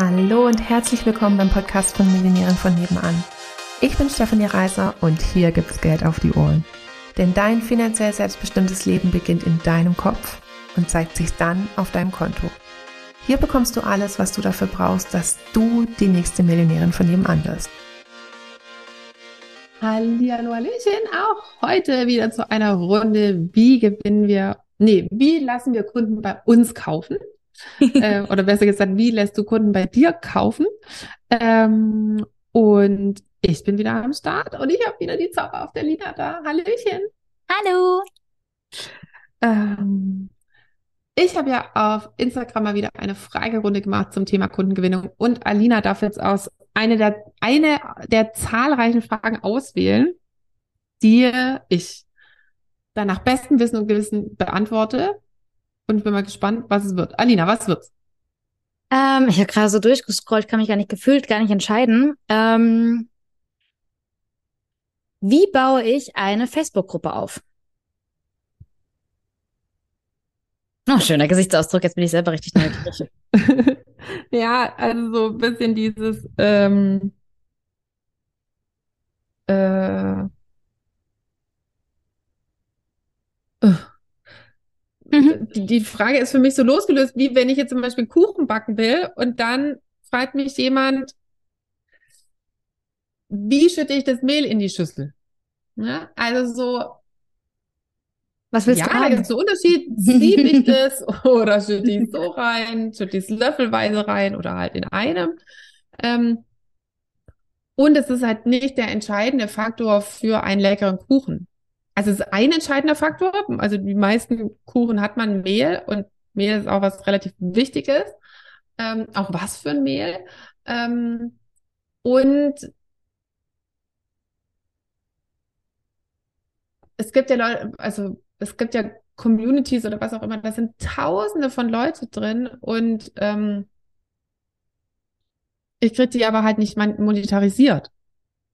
Hallo und herzlich willkommen beim Podcast von Millionären von nebenan. Ich bin Stefanie Reiser und hier gibt's Geld auf die Ohren. Denn dein finanziell selbstbestimmtes Leben beginnt in deinem Kopf und zeigt sich dann auf deinem Konto. Hier bekommst du alles, was du dafür brauchst, dass du die nächste Millionärin von nebenan wirst. Hallihallo, Hallöchen, auch heute wieder zu einer Runde, wie gewinnen wir, nee, wie lassen wir Kunden bei uns kaufen? äh, oder besser gesagt, wie lässt du Kunden bei dir kaufen? Ähm, und ich bin wieder am Start und ich habe wieder die Zauber auf der Lina da. Hallöchen. Hallo. Ähm, ich habe ja auf Instagram mal wieder eine Fragerunde gemacht zum Thema Kundengewinnung und Alina darf jetzt aus eine der, eine der zahlreichen Fragen auswählen, die ich dann nach bestem Wissen und Gewissen beantworte. Und ich bin mal gespannt, was es wird. Alina, was wird's? Ähm, ich habe gerade so durchgescrollt, kann mich gar nicht gefühlt, gar nicht entscheiden. Ähm, wie baue ich eine Facebook-Gruppe auf? Oh, schöner Gesichtsausdruck, jetzt bin ich selber richtig neugierig. ja, also so ein bisschen dieses ähm, äh, Mhm. Die, die Frage ist für mich so losgelöst, wie wenn ich jetzt zum Beispiel Kuchen backen will und dann fragt mich jemand, wie schütte ich das Mehl in die Schüssel? Ja, also so. Was willst ja, du gibt es einen Unterschied. Siebe ich das oder schütte ich es so rein, schütte ich es löffelweise rein oder halt in einem. Ähm, und es ist halt nicht der entscheidende Faktor für einen leckeren Kuchen. Also es ist ein entscheidender Faktor. Also die meisten Kuchen hat man Mehl und Mehl ist auch was relativ Wichtiges. Ähm, auch was für ein Mehl. Ähm, und es gibt ja Leute, also es gibt ja Communities oder was auch immer, da sind tausende von Leute drin und ähm, ich kriege die aber halt nicht monetarisiert.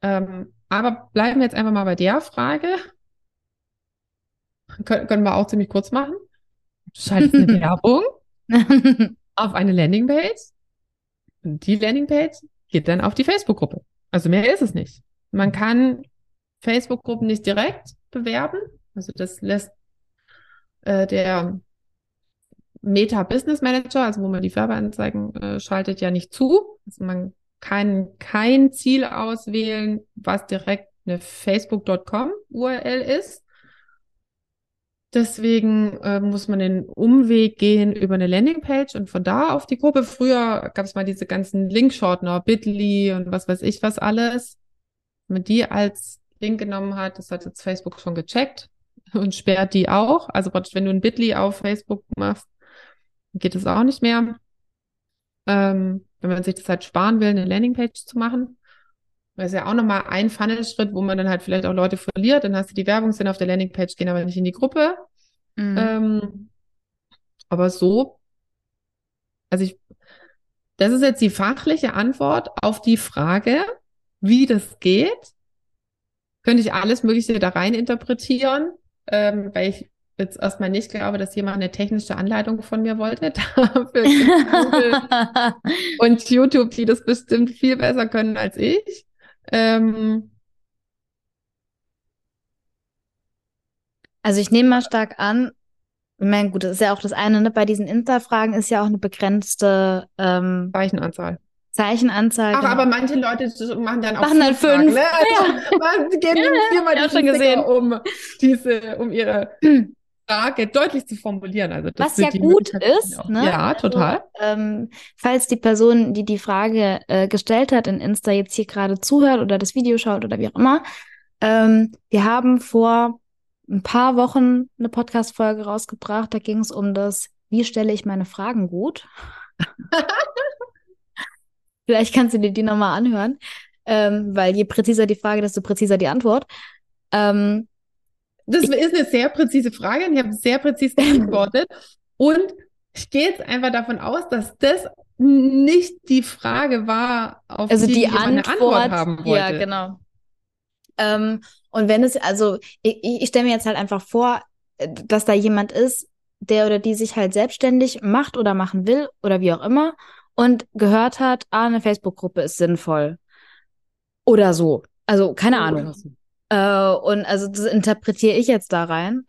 Ähm, aber bleiben wir jetzt einfach mal bei der Frage. Kön können wir auch ziemlich kurz machen. Du schaltest eine Werbung auf eine Landingpage. Und die Landingpage geht dann auf die Facebook-Gruppe. Also mehr ist es nicht. Man kann Facebook-Gruppen nicht direkt bewerben. Also das lässt äh, der Meta Business Manager, also wo man die Werbeanzeigen äh, schaltet, ja nicht zu. Also man kann kein Ziel auswählen, was direkt eine Facebook.com URL ist, Deswegen äh, muss man den Umweg gehen über eine Landingpage und von da auf die Gruppe. Früher gab es mal diese ganzen Linkshortener, Bitly und was weiß ich was alles. Wenn man die als Link genommen hat, das hat jetzt Facebook schon gecheckt und sperrt die auch. Also wenn du ein Bitly auf Facebook machst, geht es auch nicht mehr. Ähm, wenn man sich das halt sparen will, eine Landingpage zu machen. Das ist ja auch nochmal ein Funnel-Schritt, wo man dann halt vielleicht auch Leute verliert. Dann hast du die Werbung, sind auf der Landingpage, gehen aber nicht in die Gruppe. Mhm. Ähm, aber so, also ich, das ist jetzt die fachliche Antwort auf die Frage, wie das geht. Könnte ich alles Mögliche da rein interpretieren, ähm, weil ich jetzt erstmal nicht glaube, dass jemand eine technische Anleitung von mir wollte. Dafür und YouTube, die das bestimmt viel besser können als ich. Ähm, also ich nehme mal stark an, ich meine, gut, das ist ja auch das eine, ne? bei diesen Insta-Fragen ist ja auch eine begrenzte ähm, Zeichenanzahl. Zeichenanzahl. Ach, genau. aber manche Leute machen dann auch machen dann fünf. Fragen, ne? also, ja. geben ja, viermal ja, schon gesehen. um diese, um ihre Frage deutlich zu formulieren. Also Was ja gut ist, ne? Ja, also, total. ähm, falls die Person, die die Frage äh, gestellt hat in Insta jetzt hier gerade zuhört oder das Video schaut oder wie auch immer, ähm, wir haben vor ein paar Wochen eine Podcast-Folge rausgebracht. Da ging es um das, wie stelle ich meine Fragen gut. Vielleicht kannst du dir die nochmal anhören, ähm, weil je präziser die Frage, desto präziser die Antwort. Ähm, das ist eine sehr präzise Frage und ich habe sehr präzise geantwortet. und ich gehe jetzt einfach davon aus, dass das nicht die Frage war, auf also die, die ich Antwort, eine Antwort haben wollte. Ja, genau. Ähm, und wenn es, also ich, ich stelle mir jetzt halt einfach vor, äh, dass da jemand ist, der oder die sich halt selbstständig macht oder machen will oder wie auch immer und gehört hat, ah, eine Facebook-Gruppe ist sinnvoll. Oder so. Also, keine Ahnung. Äh, und also das interpretiere ich jetzt da rein.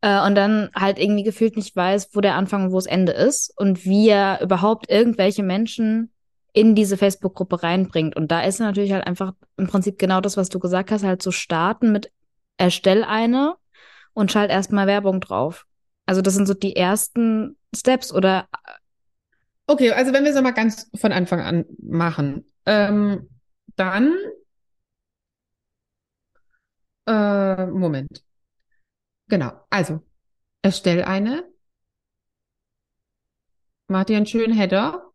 Äh, und dann halt irgendwie gefühlt nicht weiß, wo der Anfang und wo das Ende ist und wie er überhaupt irgendwelche Menschen in diese Facebook-Gruppe reinbringt. Und da ist natürlich halt einfach im Prinzip genau das, was du gesagt hast, halt zu starten mit erstell eine und schalt erstmal Werbung drauf. Also das sind so die ersten Steps oder Okay, also wenn wir es mal ganz von Anfang an machen, ähm, dann äh, Moment. Genau, also erstell eine, mach dir einen schönen Header.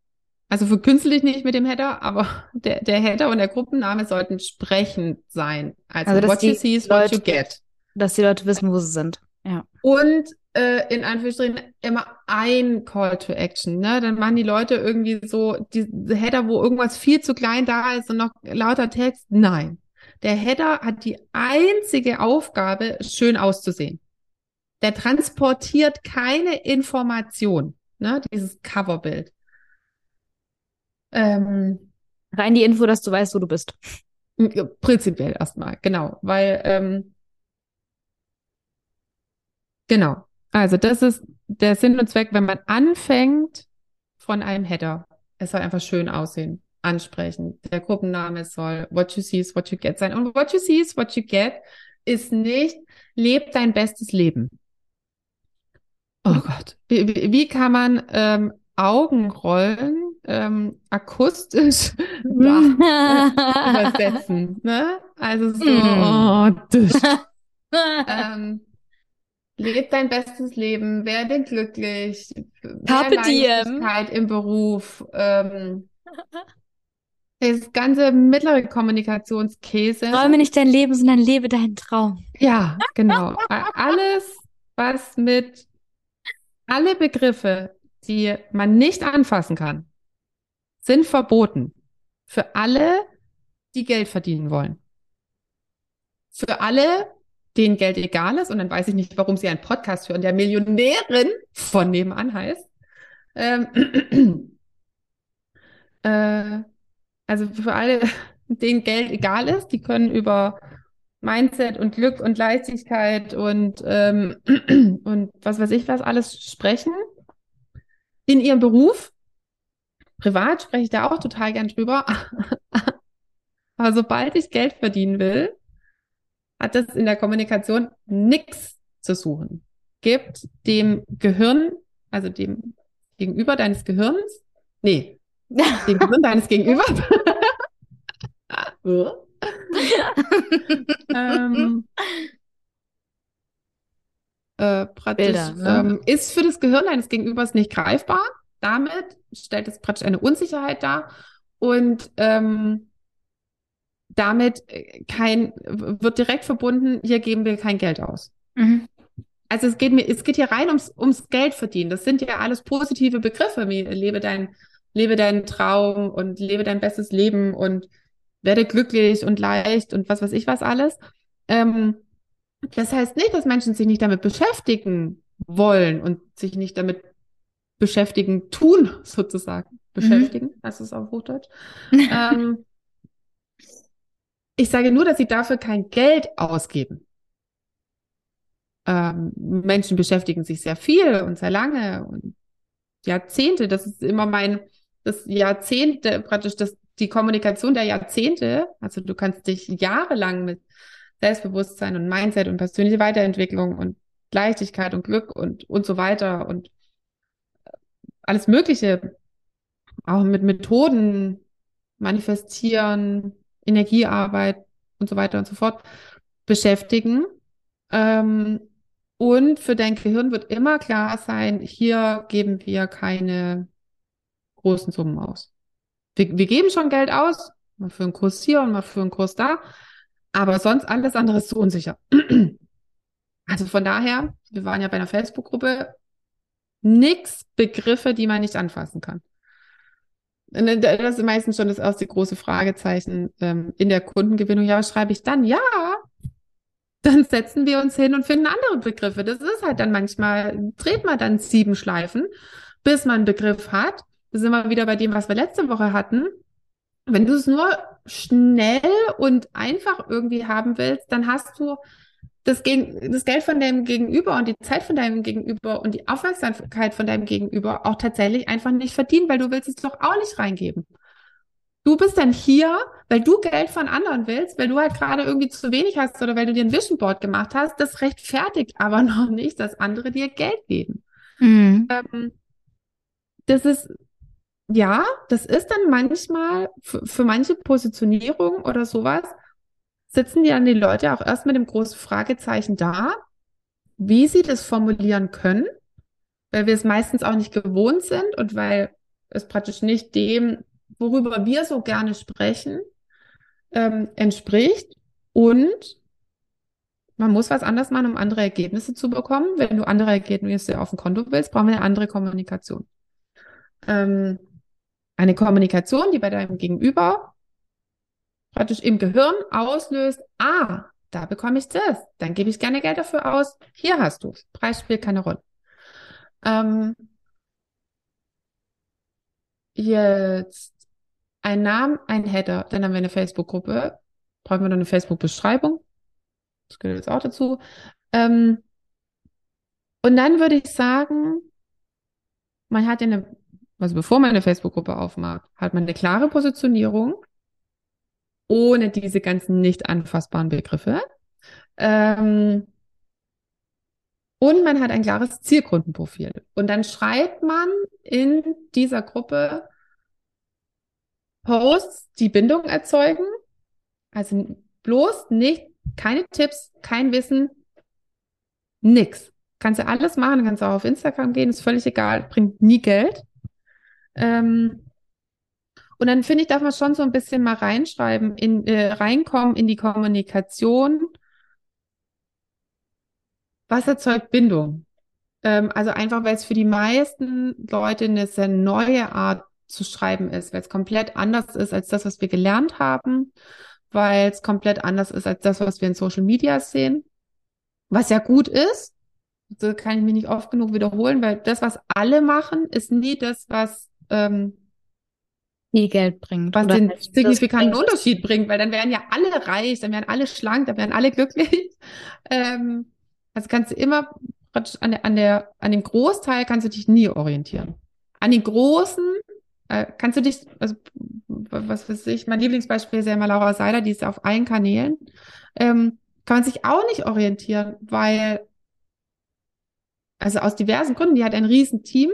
Also verkünstel dich nicht mit dem Header, aber der, der Header und der Gruppenname sollten sprechend sein. Also, Also, what you die see is what you Leute- get. dass die Leute wissen, wo sie sind. Ja. Und äh, in Anführungsstrichen immer ein Call to Action. Ne? Dann machen die Leute irgendwie so diese Header, wo irgendwas viel zu klein da ist und noch lauter Text. Nein. Der Header hat die einzige Aufgabe, schön auszusehen. Der transportiert keine Information, ne? dieses Coverbild. Ähm, Rein die Info, dass du weißt, wo du bist. Prinzipiell erstmal, genau, weil ähm, genau, also das ist der Sinn und Zweck, wenn man anfängt von einem Header. Es soll einfach schön aussehen, ansprechen. Der Gruppenname soll What you see is what you get sein. Und What you see is what you get ist nicht, leb dein bestes Leben. Oh Gott, wie, wie, wie kann man ähm, Augenrollen ähm, akustisch übersetzen, ne? Also so, oh, ähm, leb dein bestes Leben, werde glücklich, Carpe diem. Im Beruf, ähm, das ganze mittlere Kommunikationskäse. Träume nicht dein Leben, sondern lebe deinen Traum. Ja, genau. Alles, was mit, alle Begriffe, die man nicht anfassen kann, sind verboten. Für alle, die Geld verdienen wollen. Für alle, denen Geld egal ist, und dann weiß ich nicht, warum sie einen Podcast hören, der Millionärin von nebenan heißt. Ähm, äh, also für alle, denen Geld egal ist, die können über Mindset und Glück und Leichtigkeit und, ähm, und was weiß ich was alles sprechen. In ihrem Beruf. Privat spreche ich da auch total gern drüber. Aber sobald ich Geld verdienen will, hat das in der Kommunikation nichts zu suchen. Gibt dem Gehirn, also dem Gegenüber deines Gehirns, nee, dem Gehirn deines Gegenüber, ähm, äh, praktisch Bilder, ne? ähm, ist für das Gehirn eines Gegenübers nicht greifbar. Damit stellt es praktisch eine Unsicherheit dar und ähm, damit äh, kein wird direkt verbunden, hier geben wir kein Geld aus. Mhm. Also es geht mir, es geht hier rein ums, ums Geld verdienen. Das sind ja alles positive Begriffe, wie lebe dein, lebe deinen Traum und lebe dein bestes Leben und werde glücklich und leicht und was weiß ich was alles. Ähm, das heißt nicht, dass Menschen sich nicht damit beschäftigen wollen und sich nicht damit beschäftigen tun, sozusagen. Beschäftigen, heißt es auf Hochdeutsch. ähm, ich sage nur, dass sie dafür kein Geld ausgeben. Ähm, Menschen beschäftigen sich sehr viel und sehr lange und Jahrzehnte. Das ist immer mein, das Jahrzehnte, praktisch das, die Kommunikation der Jahrzehnte. Also du kannst dich jahrelang mit Selbstbewusstsein und Mindset und persönliche Weiterentwicklung und Leichtigkeit und Glück und, und so weiter und alles Mögliche, auch mit Methoden manifestieren, Energiearbeit und so weiter und so fort beschäftigen. Ähm, und für dein Gehirn wird immer klar sein, hier geben wir keine großen Summen aus. Wir, wir geben schon Geld aus, mal für einen Kurs hier und mal für einen Kurs da, aber sonst alles andere ist zu unsicher. Also von daher, wir waren ja bei einer Facebook-Gruppe, nix Begriffe, die man nicht anfassen kann. Und Das ist meistens schon das erste große Fragezeichen ähm, in der Kundengewinnung. Ja, was schreibe ich dann? Ja, dann setzen wir uns hin und finden andere Begriffe. Das ist halt dann manchmal, dreht man dann sieben Schleifen, bis man einen Begriff hat. Das sind wir wieder bei dem, was wir letzte Woche hatten. Wenn du es nur schnell und einfach irgendwie haben willst, dann hast du das, Gegen das Geld von deinem Gegenüber und die Zeit von deinem Gegenüber und die Aufmerksamkeit von deinem Gegenüber auch tatsächlich einfach nicht verdient, weil du willst es doch auch nicht reingeben. Du bist dann hier, weil du Geld von anderen willst, weil du halt gerade irgendwie zu wenig hast oder weil du dir ein Vision Board gemacht hast. Das rechtfertigt aber noch nicht, dass andere dir Geld geben. Mhm. Ähm, das ist, ja, das ist dann manchmal für, manche Positionierung oder sowas, sitzen dann die Leute auch erst mit dem großen Fragezeichen da, wie sie das formulieren können, weil wir es meistens auch nicht gewohnt sind und weil es praktisch nicht dem, worüber wir so gerne sprechen, ähm, entspricht. Und man muss was anders machen, um andere Ergebnisse zu bekommen. Wenn du andere Ergebnisse auf dem Konto willst, brauchen wir eine andere Kommunikation. Ähm, eine Kommunikation, die bei deinem Gegenüber praktisch im Gehirn auslöst, ah, da bekomme ich das, dann gebe ich gerne Geld dafür aus, hier hast du es. Preis spielt keine Rolle. Ähm, jetzt ein Name, ein Header, dann haben wir eine Facebook-Gruppe, brauchen wir noch eine Facebook-Beschreibung. Das gehört jetzt auch dazu. Ähm, und dann würde ich sagen, man hat eine, also bevor man eine Facebook-Gruppe aufmacht, hat man eine klare Positionierung, ohne diese ganzen nicht anfassbaren Begriffe. Ähm, und man hat ein klares Zielkundenprofil. Und dann schreibt man in dieser Gruppe Posts, die Bindung erzeugen. Also bloß nicht, keine Tipps, kein Wissen, nix. Kannst du alles machen, kannst auch auf Instagram gehen, ist völlig egal, bringt nie Geld. Ähm, und dann finde ich, darf man schon so ein bisschen mal reinschreiben, in, äh, reinkommen in die Kommunikation. Was erzeugt Bindung? Ähm, also einfach, weil es für die meisten Leute eine sehr neue Art zu schreiben ist, weil es komplett anders ist als das, was wir gelernt haben, weil es komplett anders ist als das, was wir in Social Media sehen. Was ja gut ist, so kann ich mich nicht oft genug wiederholen, weil das, was alle machen, ist nie das, was ähm, viel Geld bringt. Was den signifikanten Unterschied bringt, weil dann wären ja alle reich, dann wären alle schlank, dann wären alle glücklich. Ähm, also kannst du immer an der, an der, an dem Großteil kannst du dich nie orientieren. An den großen äh, kannst du dich, also was weiß ich, mein Lieblingsbeispiel ist ja immer Laura Seiler, die ist auf allen Kanälen, ähm, kann man sich auch nicht orientieren, weil, also aus diversen Gründen, die hat ein riesen Team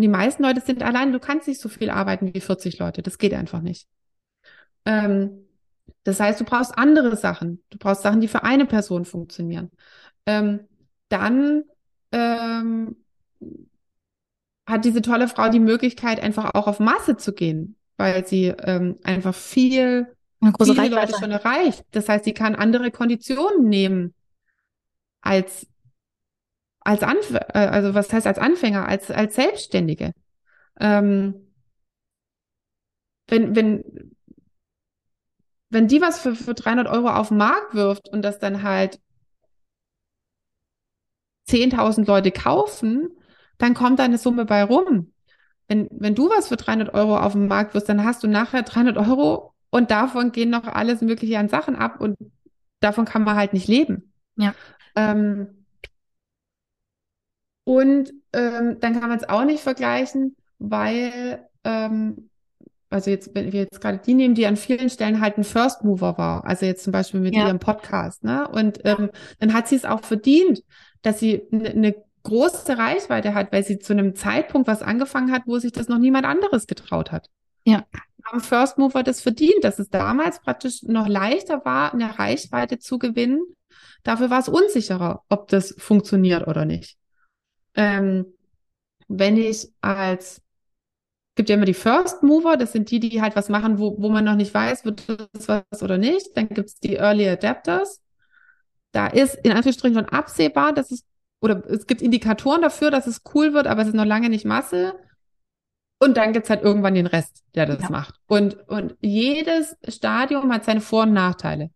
und die meisten Leute sind allein, du kannst nicht so viel arbeiten wie 40 Leute, das geht einfach nicht. Ähm, das heißt, du brauchst andere Sachen, du brauchst Sachen, die für eine Person funktionieren. Ähm, dann ähm, hat diese tolle Frau die Möglichkeit, einfach auch auf Masse zu gehen, weil sie ähm, einfach viel, Eine große viele Leute schon erreicht. Das heißt, sie kann andere Konditionen nehmen als als Anf äh, also was heißt als Anfänger, als als Selbstständige. Ähm, wenn wenn wenn die was für, für 300 Euro auf den Markt wirft und das dann halt 10.000 Leute kaufen, dann kommt da eine Summe bei rum. Wenn, wenn du was für 300 Euro auf dem Markt wirst, dann hast du nachher 300 Euro und davon gehen noch alles Mögliche an Sachen ab und davon kann man halt nicht leben. Ja. Ähm, und ähm, dann kann man es auch nicht vergleichen, weil, ähm, also jetzt, wenn wir jetzt gerade die nehmen, die an vielen Stellen halt ein First Mover war, also jetzt zum Beispiel mit ja. ihrem Podcast, ne? Und ähm, dann hat sie es auch verdient, dass sie eine ne große Reichweite hat, weil sie zu einem Zeitpunkt was angefangen hat, wo sich das noch niemand anderes getraut hat. Ja. Haben First Mover das verdient, dass es damals praktisch noch leichter war, eine Reichweite zu gewinnen. Dafür war es unsicherer, ob das funktioniert oder nicht. Ähm, wenn ich als gibt ja immer die First Mover, das sind die, die halt was machen, wo, wo man noch nicht weiß, wird das was oder nicht. Dann gibt es die Early Adapters. Da ist in Anführungsstrichen schon absehbar, dass es oder es gibt Indikatoren dafür, dass es cool wird, aber es ist noch lange nicht Masse. Und dann gibt's halt irgendwann den Rest, der das ja. macht. Und, und jedes Stadium hat seine Vor- und Nachteile.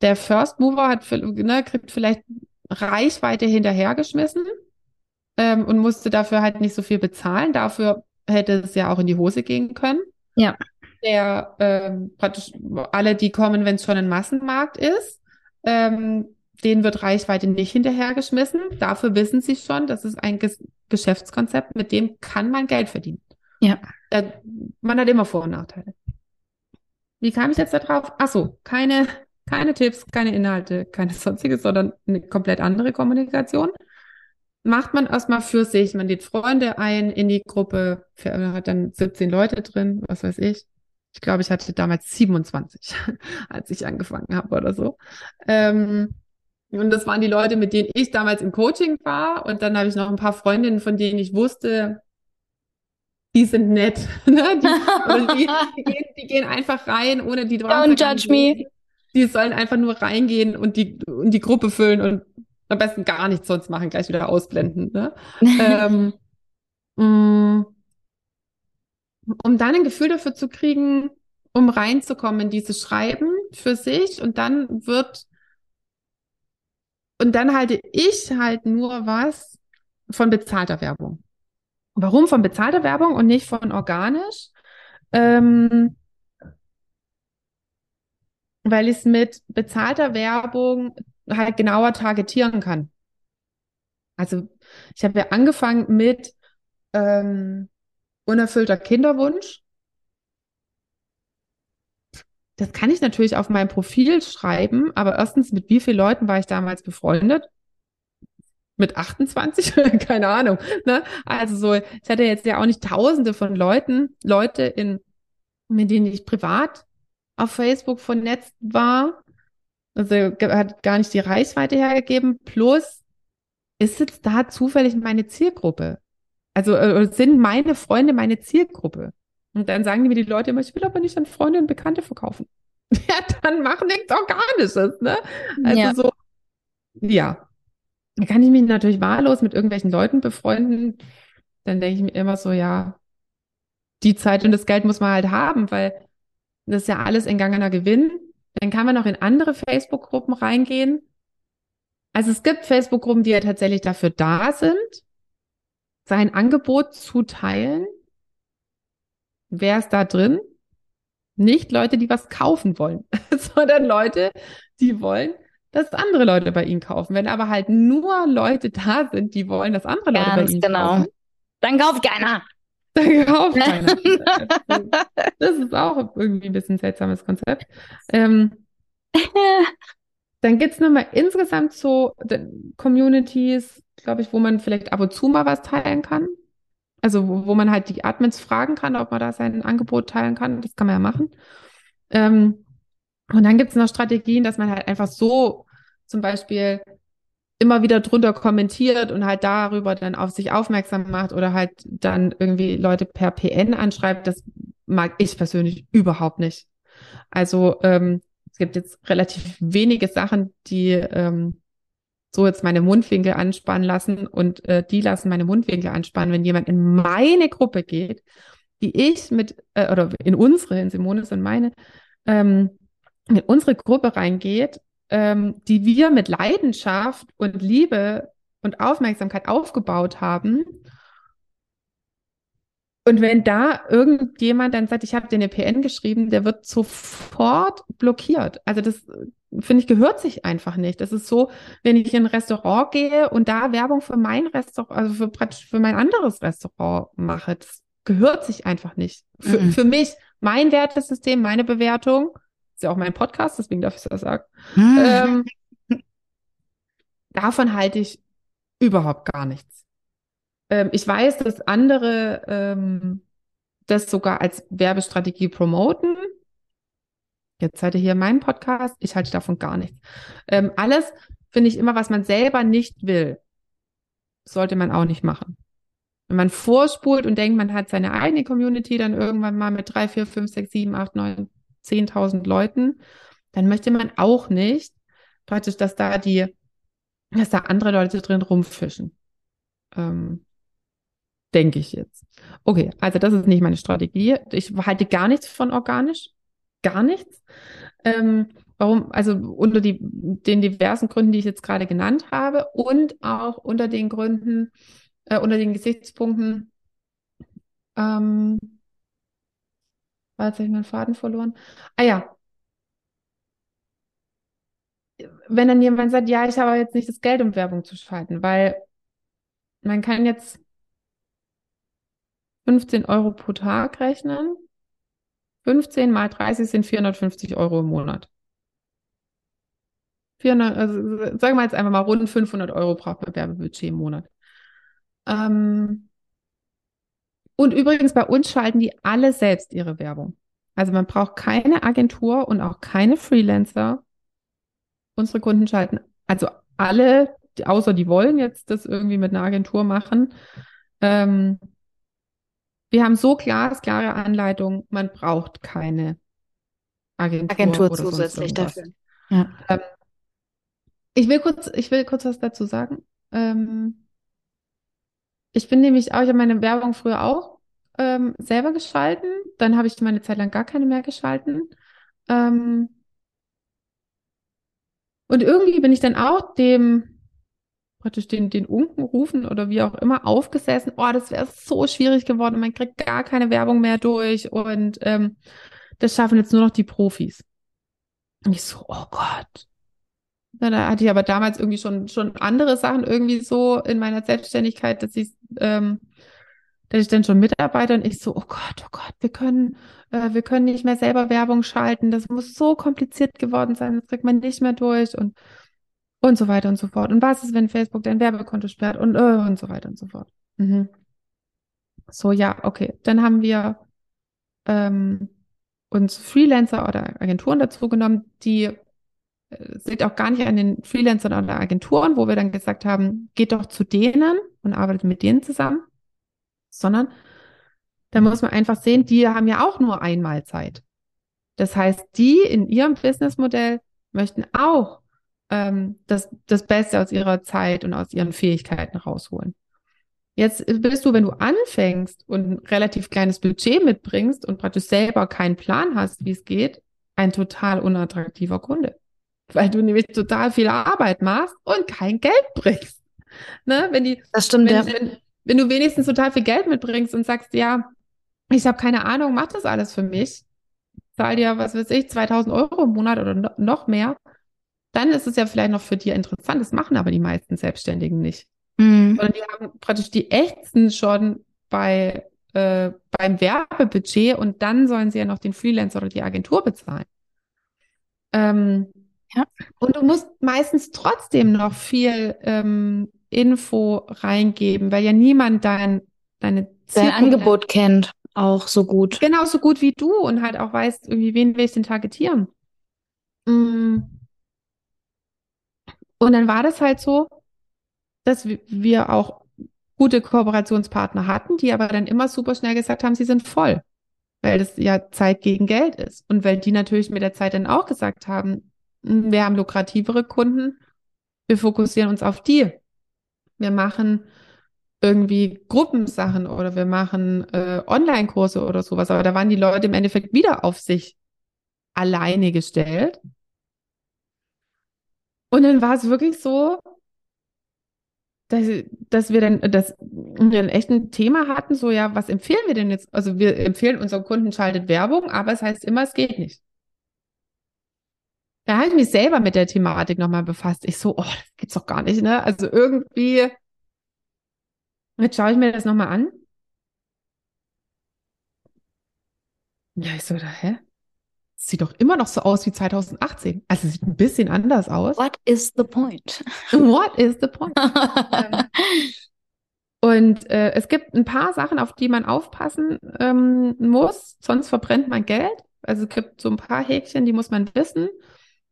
Der First Mover hat, ne, kriegt vielleicht Reichweite hinterhergeschmissen, ähm, und musste dafür halt nicht so viel bezahlen. Dafür hätte es ja auch in die Hose gehen können. Ja. Der ähm, praktisch alle, die kommen, wenn es schon ein Massenmarkt ist, ähm, denen wird Reichweite nicht hinterhergeschmissen. Dafür wissen sie schon, das ist ein Ges Geschäftskonzept, mit dem kann man Geld verdienen. Ja. Äh, man hat immer Vor- und Nachteile. Wie kam ich jetzt da drauf? Ach so, keine, keine Tipps, keine Inhalte, keine sonstiges, sondern eine komplett andere Kommunikation. Macht man erstmal für sich. Man lädt Freunde ein in die Gruppe, hat dann 17 Leute drin, was weiß ich. Ich glaube, ich hatte damals 27, als ich angefangen habe oder so. Ähm, und das waren die Leute, mit denen ich damals im Coaching war. Und dann habe ich noch ein paar Freundinnen, von denen ich wusste, die sind nett. Ne? Die, die, die, gehen, die, gehen, einfach rein, ohne die Don't judge me. Die sollen einfach nur reingehen und die, und die Gruppe füllen und am besten gar nichts sonst machen, gleich wieder ausblenden. Ne? ähm, mm, um dann ein Gefühl dafür zu kriegen, um reinzukommen in dieses Schreiben für sich und dann wird und dann halte ich halt nur was von bezahlter Werbung. Warum von bezahlter Werbung und nicht von organisch? Ähm, weil ich es mit bezahlter Werbung halt genauer targetieren kann. Also ich habe ja angefangen mit ähm, unerfüllter Kinderwunsch. Das kann ich natürlich auf mein Profil schreiben, aber erstens, mit wie vielen Leuten war ich damals befreundet? Mit 28? Keine Ahnung. Ne? Also so, ich hatte jetzt ja auch nicht tausende von Leuten, Leute in, mit denen ich privat auf Facebook vernetzt war. Also hat gar nicht die Reichweite hergegeben. Plus ist jetzt da zufällig meine Zielgruppe. Also äh, sind meine Freunde meine Zielgruppe. Und dann sagen mir die Leute immer, ich will aber nicht an Freunde und Bekannte verkaufen. Ja, dann mach nichts Organisches, ne? Also ja. so, ja. Da kann ich mich natürlich wahllos mit irgendwelchen Leuten befreunden. Dann denke ich mir immer so, ja, die Zeit und das Geld muss man halt haben, weil das ist ja alles entgangener Gewinn. Dann kann man noch in andere Facebook-Gruppen reingehen. Also es gibt Facebook-Gruppen, die ja tatsächlich dafür da sind, sein Angebot zu teilen. Wer ist da drin? Nicht Leute, die was kaufen wollen, sondern Leute, die wollen, dass andere Leute bei ihnen kaufen. Wenn aber halt nur Leute da sind, die wollen, dass andere Ganz Leute bei ihnen genau. kaufen. Dann kauft keiner. Dann kauft keiner. das ist auch irgendwie ein bisschen ein seltsames Konzept. Ähm, dann gibt es nochmal insgesamt so Communities, glaube ich, wo man vielleicht ab und zu mal was teilen kann. Also wo, wo, man halt die Admins fragen kann, ob man da sein Angebot teilen kann. Das kann man ja machen. Ähm, und dann gibt es noch Strategien, dass man halt einfach so zum Beispiel immer wieder drunter kommentiert und halt darüber dann auf sich aufmerksam macht oder halt dann irgendwie Leute per PN anschreibt. Das mag ich persönlich überhaupt nicht. Also ähm, es gibt jetzt relativ wenige Sachen, die ähm, so jetzt meine Mundwinkel anspannen lassen und äh, die lassen meine Mundwinkel anspannen, wenn jemand in meine Gruppe geht, die ich mit, äh, oder in unsere, in Simones und meine, ähm, in unsere Gruppe reingeht, ähm, die wir mit Leidenschaft und Liebe und Aufmerksamkeit aufgebaut haben. Und wenn da irgendjemand dann sagt, ich habe dir eine PN geschrieben, der wird sofort blockiert. Also das finde ich, gehört sich einfach nicht. Das ist so, wenn ich in ein Restaurant gehe und da Werbung für mein Restaurant, also für praktisch für mein anderes Restaurant mache, das gehört sich einfach nicht. Für, mhm. für mich, mein Wertesystem, meine Bewertung, ist ja auch mein Podcast, deswegen darf ich das sagen. Mhm. Ähm, davon halte ich überhaupt gar nichts. Ähm, ich weiß, dass andere ähm, das sogar als Werbestrategie promoten. Jetzt seid ihr hier in meinem Podcast. Ich halte davon gar nichts. Ähm, alles finde ich immer, was man selber nicht will, sollte man auch nicht machen. Wenn man vorspult und denkt, man hat seine eigene Community dann irgendwann mal mit drei, vier, fünf, sechs, sieben, acht, neun, zehntausend Leuten, dann möchte man auch nicht praktisch, dass da die, dass da andere Leute drin rumfischen. Ähm, denke ich jetzt. Okay, also das ist nicht meine Strategie. Ich halte gar nichts von organisch gar nichts. Ähm, warum? Also unter die, den diversen Gründen, die ich jetzt gerade genannt habe und auch unter den Gründen, äh, unter den Gesichtspunkten. Ähm, war jetzt habe ich meinen Faden verloren. Ah ja. Wenn dann jemand sagt, ja, ich habe jetzt nicht das Geld, um Werbung zu schalten, weil man kann jetzt 15 Euro pro Tag rechnen. 15 mal 30 sind 450 Euro im Monat. 400, also sagen wir jetzt einfach mal rund 500 Euro braucht man Werbebudget im Monat. Ähm, und übrigens bei uns schalten die alle selbst ihre Werbung. Also man braucht keine Agentur und auch keine Freelancer. Unsere Kunden schalten, also alle, außer die wollen jetzt das irgendwie mit einer Agentur machen. Ähm, wir haben so glasklare Anleitungen, man braucht keine Agentur, Agentur zusätzlich dafür. Ja. Ähm, ich will kurz, ich will kurz was dazu sagen. Ähm, ich bin nämlich auch, ich habe meine Werbung früher auch ähm, selber geschalten. Dann habe ich meine Zeit lang gar keine mehr geschalten. Ähm, und irgendwie bin ich dann auch dem, praktisch den, den Unkenrufen oder wie auch immer aufgesessen. Oh, das wäre so schwierig geworden. Man kriegt gar keine Werbung mehr durch und ähm, das schaffen jetzt nur noch die Profis. Und ich so, oh Gott. Da hatte ich aber damals irgendwie schon, schon andere Sachen irgendwie so in meiner Selbstständigkeit, dass ich, ähm, dass ich dann schon Mitarbeiter und ich so, oh Gott, oh Gott, wir können, äh, wir können nicht mehr selber Werbung schalten. Das muss so kompliziert geworden sein, das kriegt man nicht mehr durch und und so weiter und so fort. Und was ist, wenn Facebook dein Werbekonto sperrt und äh, und so weiter und so fort. Mhm. So, ja, okay. Dann haben wir ähm, uns Freelancer oder Agenturen dazu genommen, die äh, sind auch gar nicht an den Freelancern oder Agenturen, wo wir dann gesagt haben, geht doch zu denen und arbeitet mit denen zusammen, sondern da muss man einfach sehen, die haben ja auch nur einmal Zeit. Das heißt, die in ihrem Businessmodell möchten auch ähm, das, das Beste aus ihrer Zeit und aus ihren Fähigkeiten rausholen. Jetzt bist du, wenn du anfängst und ein relativ kleines Budget mitbringst und praktisch selber keinen Plan hast, wie es geht, ein total unattraktiver Kunde. Weil du nämlich total viel Arbeit machst und kein Geld bringst. Ne? Wenn die, das stimmt, wenn, ja. wenn, wenn du wenigstens total viel Geld mitbringst und sagst, ja, ich habe keine Ahnung, mach das alles für mich, zahl dir, was weiß ich, 2000 Euro im Monat oder noch mehr, dann ist es ja vielleicht noch für dich interessant. Das machen aber die meisten Selbstständigen nicht. Mhm. Sondern die haben praktisch die Ächzen schon bei, äh, beim Werbebudget und dann sollen sie ja noch den Freelancer oder die Agentur bezahlen. Ähm, ja. Und du musst meistens trotzdem noch viel ähm, Info reingeben, weil ja niemand dein, deine Dein Angebot kennt auch so gut. Genau, so gut wie du und halt auch weißt, irgendwie, wen will ich denn targetieren. Mhm. Und dann war das halt so, dass wir auch gute Kooperationspartner hatten, die aber dann immer super schnell gesagt haben, sie sind voll, weil das ja Zeit gegen Geld ist. Und weil die natürlich mit der Zeit dann auch gesagt haben, wir haben lukrativere Kunden, wir fokussieren uns auf die. Wir machen irgendwie Gruppensachen oder wir machen äh, Online-Kurse oder sowas. Aber da waren die Leute im Endeffekt wieder auf sich alleine gestellt und dann war es wirklich so, dass, dass wir dann, dass wir ein echtes Thema hatten, so ja, was empfehlen wir denn jetzt? Also wir empfehlen unseren Kunden schaltet Werbung, aber es heißt immer, es geht nicht. Da habe ich mich selber mit der Thematik nochmal befasst. Ich so, oh, das gibt's doch gar nicht, ne? Also irgendwie, jetzt schaue ich mir das nochmal an. Ja, ich so, hä? sieht doch immer noch so aus wie 2018. Also sieht ein bisschen anders aus. What is the point? What is the point? Und äh, es gibt ein paar Sachen, auf die man aufpassen ähm, muss, sonst verbrennt man Geld. Also es gibt so ein paar Häkchen, die muss man wissen.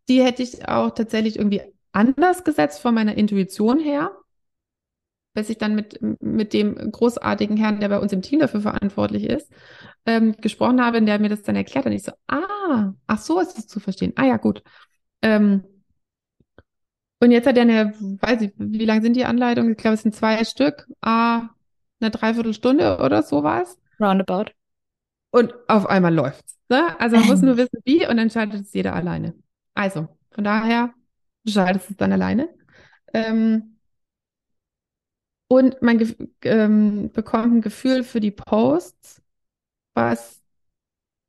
Die hätte ich auch tatsächlich irgendwie anders gesetzt von meiner Intuition her bis ich dann mit, mit dem großartigen Herrn, der bei uns im Team dafür verantwortlich ist, ähm, gesprochen habe, und der mir das dann erklärt hat. Und ich so, ah, ach so ist es zu verstehen. Ah ja, gut. Ähm, und jetzt hat er eine, weiß ich, wie lang sind die Anleitungen? Ich glaube, es sind zwei Stück, ah, eine Dreiviertelstunde oder sowas. Roundabout. Und auf einmal läuft's. Ne? Also man muss nur wissen, wie, und dann schaltet es jeder alleine. Also, von daher, schaltest es dann alleine. Ähm, und man ähm, bekommt ein Gefühl für die Posts, was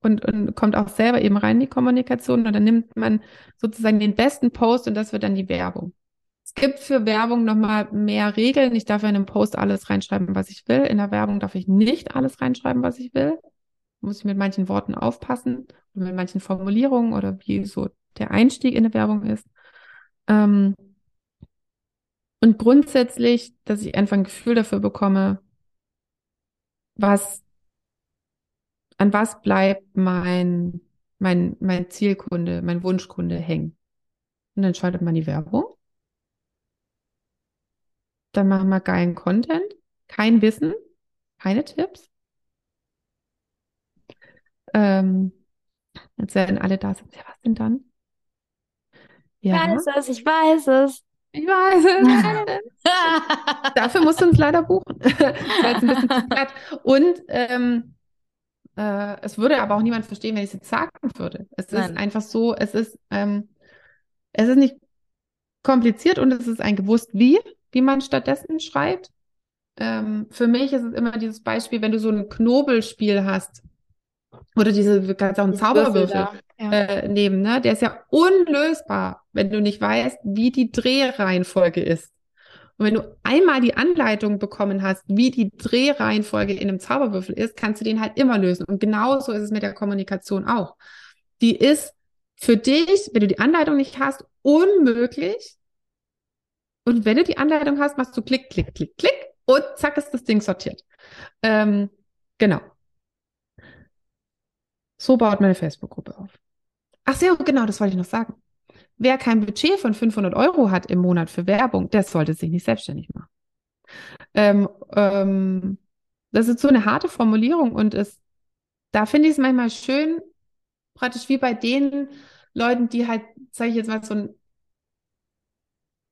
und, und kommt auch selber eben rein in die Kommunikation und dann nimmt man sozusagen den besten Post und das wird dann die Werbung. Es gibt für Werbung nochmal mehr Regeln. Ich darf in einem Post alles reinschreiben, was ich will. In der Werbung darf ich nicht alles reinschreiben, was ich will. Muss ich mit manchen Worten aufpassen, mit manchen Formulierungen oder wie so der Einstieg in der Werbung ist. Ähm, und grundsätzlich, dass ich einfach ein Gefühl dafür bekomme, was, an was bleibt mein, mein, mein Zielkunde, mein Wunschkunde hängen. Und dann schaltet man die Werbung. Dann machen wir geilen Content, kein Wissen, keine Tipps. Ähm, jetzt werden alle da sind. Ja, was denn dann? Ja. Ich weiß es, ich weiß es. Ich weiß es. Dafür musst du uns leider buchen. das war jetzt ein bisschen zu platt. Und ähm, äh, es würde aber auch niemand verstehen, wenn ich es jetzt sagen würde. Es Nein. ist einfach so, es ist, ähm, es ist nicht kompliziert und es ist ein gewusst wie, wie man stattdessen schreibt. Ähm, für mich ist es immer dieses Beispiel, wenn du so ein Knobelspiel hast, oder diese, du kannst auch einen Zauberwürfel äh, nehmen, ne? Der ist ja unlösbar, wenn du nicht weißt, wie die Drehreihenfolge ist. Und wenn du einmal die Anleitung bekommen hast, wie die Drehreihenfolge in einem Zauberwürfel ist, kannst du den halt immer lösen. Und genauso ist es mit der Kommunikation auch. Die ist für dich, wenn du die Anleitung nicht hast, unmöglich. Und wenn du die Anleitung hast, machst du Klick, Klick, Klick, Klick und zack ist das Ding sortiert. Ähm, genau. So baut meine Facebook-Gruppe auf. Ach so, genau, das wollte ich noch sagen. Wer kein Budget von 500 Euro hat im Monat für Werbung, der sollte sich nicht selbstständig machen. Ähm, ähm, das ist so eine harte Formulierung und es, da finde ich es manchmal schön, praktisch wie bei den Leuten, die halt, sage ich jetzt mal, so ein,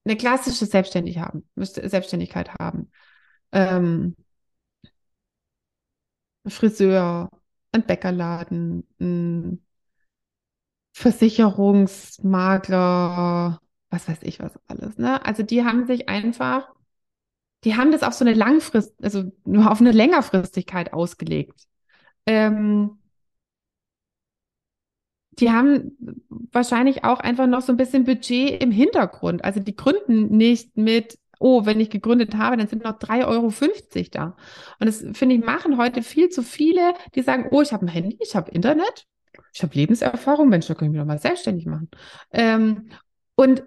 eine klassische Selbstständig haben, Selbstständigkeit haben. Ähm, Friseur, ein Bäckerladen, ein Versicherungsmakler, was weiß ich was alles. Ne? Also die haben sich einfach, die haben das auf so eine Langfrist, also nur auf eine Längerfristigkeit ausgelegt. Ähm, die haben wahrscheinlich auch einfach noch so ein bisschen Budget im Hintergrund. Also die gründen nicht mit oh, wenn ich gegründet habe, dann sind noch 3,50 Euro da. Und das, finde ich, machen heute viel zu viele, die sagen, oh, ich habe ein Handy, ich habe Internet, ich habe Lebenserfahrung, Mensch, da kann ich mich doch mal selbstständig machen. Ähm, und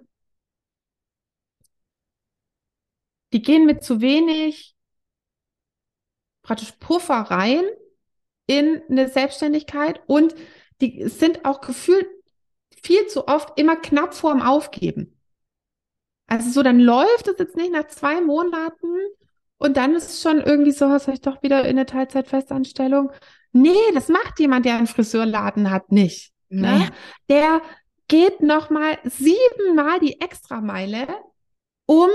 die gehen mit zu wenig praktisch Puffer rein in eine Selbstständigkeit und die sind auch gefühlt viel zu oft immer knapp vorm Aufgeben. Also so, dann läuft es jetzt nicht nach zwei Monaten und dann ist es schon irgendwie so, was soll ich doch wieder in eine Teilzeitfestanstellung? Nee, das macht jemand, der einen Friseurladen hat, nicht. Ne? Nee. Der geht nochmal siebenmal die Extrameile, um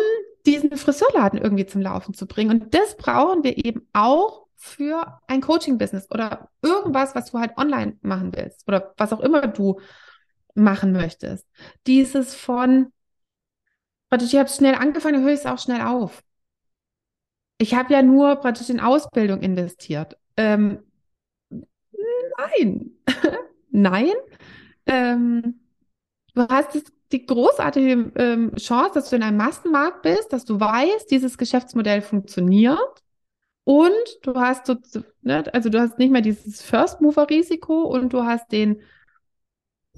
diesen Friseurladen irgendwie zum Laufen zu bringen. Und das brauchen wir eben auch für ein Coaching-Business oder irgendwas, was du halt online machen willst oder was auch immer du machen möchtest. Dieses von, praktisch, ich habe schnell angefangen, höre ich es auch schnell auf. Ich habe ja nur praktisch in Ausbildung investiert. Ähm, nein, nein. Ähm, du hast die großartige ähm, Chance, dass du in einem Massenmarkt bist, dass du weißt, dieses Geschäftsmodell funktioniert. Und du hast so, ne, also du hast nicht mehr dieses First Mover Risiko und du hast den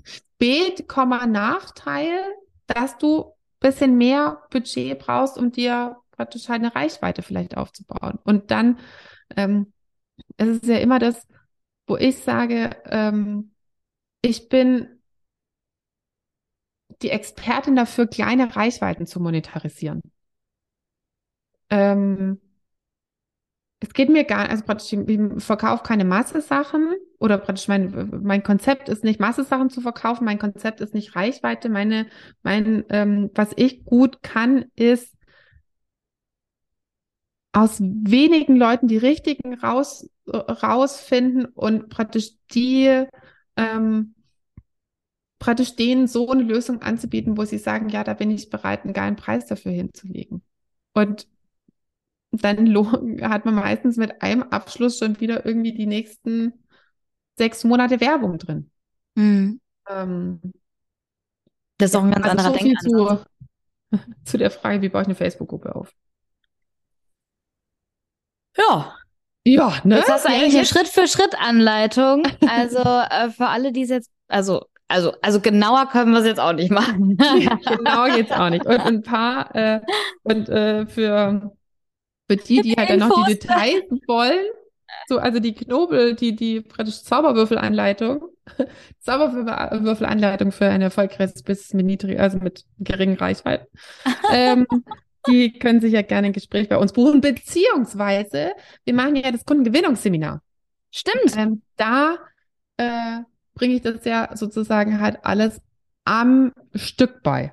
Spät, Nachteil, dass du bisschen mehr Budget brauchst, um dir praktisch halt eine Reichweite vielleicht aufzubauen. Und dann, ähm, es ist ja immer das, wo ich sage, ähm, ich bin die Expertin dafür, kleine Reichweiten zu monetarisieren. Ähm, es geht mir gar, also praktisch, ich verkaufe keine Masse-Sachen oder praktisch mein, mein Konzept ist nicht Masse-Sachen zu verkaufen, mein Konzept ist nicht Reichweite, meine, mein, ähm, was ich gut kann, ist aus wenigen Leuten die richtigen raus, rausfinden und praktisch die, ähm, praktisch denen so eine Lösung anzubieten, wo sie sagen, ja, da bin ich bereit, einen geilen Preis dafür hinzulegen. Und dann hat man meistens mit einem Abschluss schon wieder irgendwie die nächsten sechs Monate Werbung drin. Mhm. Ähm, das ist auch ein ganz also anderer so Denkansatz. Zu, zu der Frage, wie baue ich eine Facebook-Gruppe auf? Ja. Ja, ne? Jetzt hast du eigentlich eine Schritt-für-Schritt-Anleitung. Also äh, für alle, die es jetzt, also also, also genauer können wir es jetzt auch nicht machen. genau geht's auch nicht. Und ein paar, äh, und äh, für, für die, die halt dann noch die Details wollen, so, also die Knobel, die, die praktisch Zauberwürfelanleitung, Zauberwürfelanleitung für ein erfolgreiches Business mit niedrig, also mit geringen Reichweiten. ähm, die können sich ja gerne ein Gespräch bei uns buchen, beziehungsweise wir machen ja das Kundengewinnungsseminar. Stimmt. Ähm, da äh, bringe ich das ja sozusagen halt alles am Stück bei.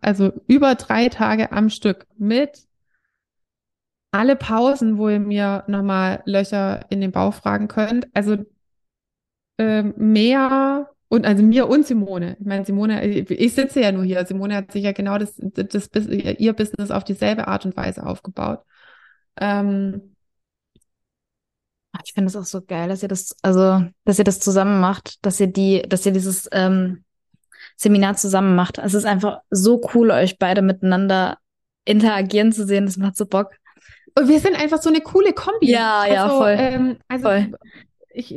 also über drei Tage am Stück mit alle Pausen, wo ihr mir nochmal Löcher in den Bauch fragen könnt. Also äh, mehr und also mir und Simone. Ich meine, Simone, ich sitze ja nur hier. Simone hat sich ja genau das, das, das ihr Business auf dieselbe Art und Weise aufgebaut. Ähm, ich finde es auch so geil, dass ihr das, also, dass ihr das zusammen macht, dass ihr die, dass ihr dieses ähm, Seminar zusammen macht. Es ist einfach so cool, euch beide miteinander interagieren zu sehen. Das macht so Bock. Und wir sind einfach so eine coole Kombi. Ja, also, ja, voll. Ähm, also voll. ich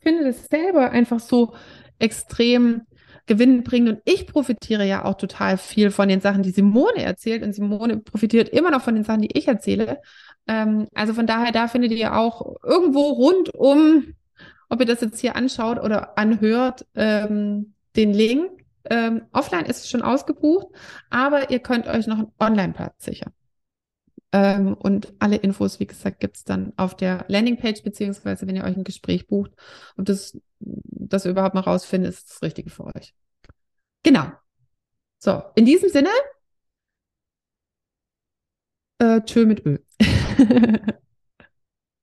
finde das selber einfach so extrem gewinnbringend und ich profitiere ja auch total viel von den Sachen, die Simone erzählt und Simone profitiert immer noch von den Sachen, die ich erzähle. Ähm, also von daher, da findet ihr auch irgendwo rund um, ob ihr das jetzt hier anschaut oder anhört, ähm, den Link. Ähm, offline ist es schon ausgebucht, aber ihr könnt euch noch einen Online-Platz sichern. Ähm, und alle Infos, wie gesagt, gibt's dann auf der Landingpage, beziehungsweise wenn ihr euch ein Gespräch bucht und das, das überhaupt mal rausfindet, ist das Richtige für euch. Genau. So, in diesem Sinne, äh, tschö mit Öl.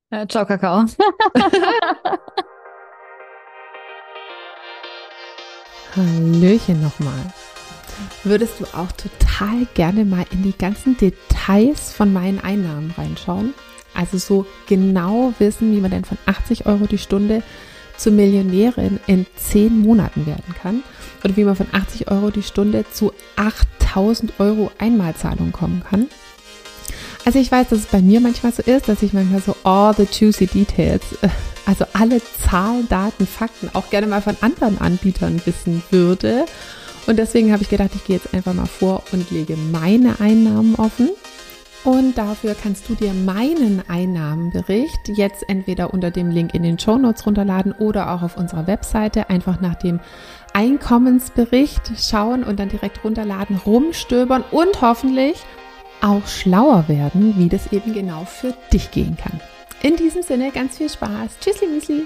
äh, ciao, Kakao. Hallöchen nochmal. Würdest du auch total gerne mal in die ganzen Details von meinen Einnahmen reinschauen? Also so genau wissen, wie man denn von 80 Euro die Stunde zur Millionärin in 10 Monaten werden kann oder wie man von 80 Euro die Stunde zu 8000 Euro Einmalzahlung kommen kann. Also ich weiß, dass es bei mir manchmal so ist, dass ich manchmal so all the juicy details, äh, also alle Zahlen, Daten, Fakten auch gerne mal von anderen Anbietern wissen würde. Und deswegen habe ich gedacht, ich gehe jetzt einfach mal vor und lege meine Einnahmen offen. Und dafür kannst du dir meinen Einnahmenbericht jetzt entweder unter dem Link in den Show Notes runterladen oder auch auf unserer Webseite einfach nach dem Einkommensbericht schauen und dann direkt runterladen, rumstöbern und hoffentlich auch schlauer werden, wie das eben genau für dich gehen kann. In diesem Sinne ganz viel Spaß. Tschüssli, Müsli.